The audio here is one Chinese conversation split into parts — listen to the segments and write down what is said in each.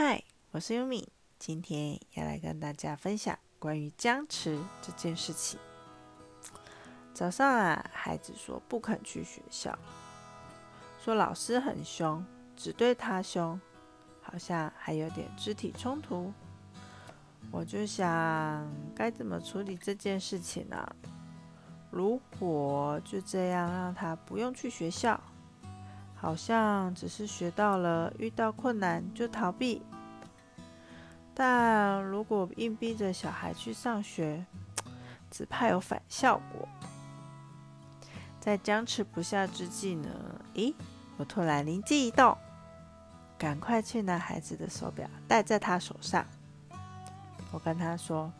嗨，我是优米，今天要来跟大家分享关于僵持这件事情。早上啊，孩子说不肯去学校，说老师很凶，只对他凶，好像还有点肢体冲突。我就想该怎么处理这件事情呢？如果就这样让他不用去学校？好像只是学到了遇到困难就逃避，但如果硬逼着小孩去上学，只怕有反效果。在僵持不下之际呢？咦，我突然灵机一动，赶快去拿孩子的手表戴在他手上。我跟他说：“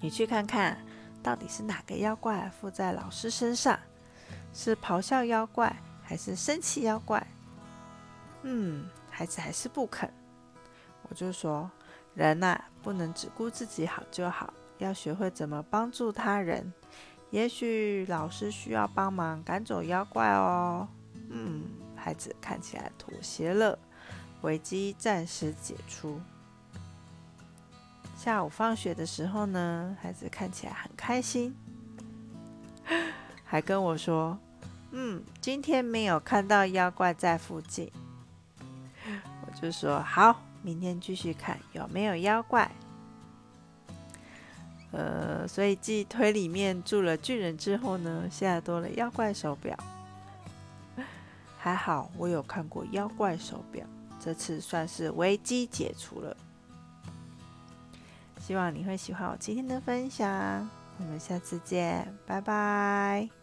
你去看看到底是哪个妖怪附在老师身上？是咆哮妖怪？”还是生气妖怪？嗯，孩子还是不肯。我就说，人呐，不能只顾自己好就好，要学会怎么帮助他人。也许老师需要帮忙赶走妖怪哦。嗯，孩子看起来妥协了，危机暂时解除。下午放学的时候呢，孩子看起来很开心，还跟我说。嗯，今天没有看到妖怪在附近，我就说好，明天继续看有没有妖怪。呃，所以继推里面住了巨人之后呢，现在多了妖怪手表。还好我有看过妖怪手表，这次算是危机解除了。希望你会喜欢我今天的分享，我们下次见，拜拜。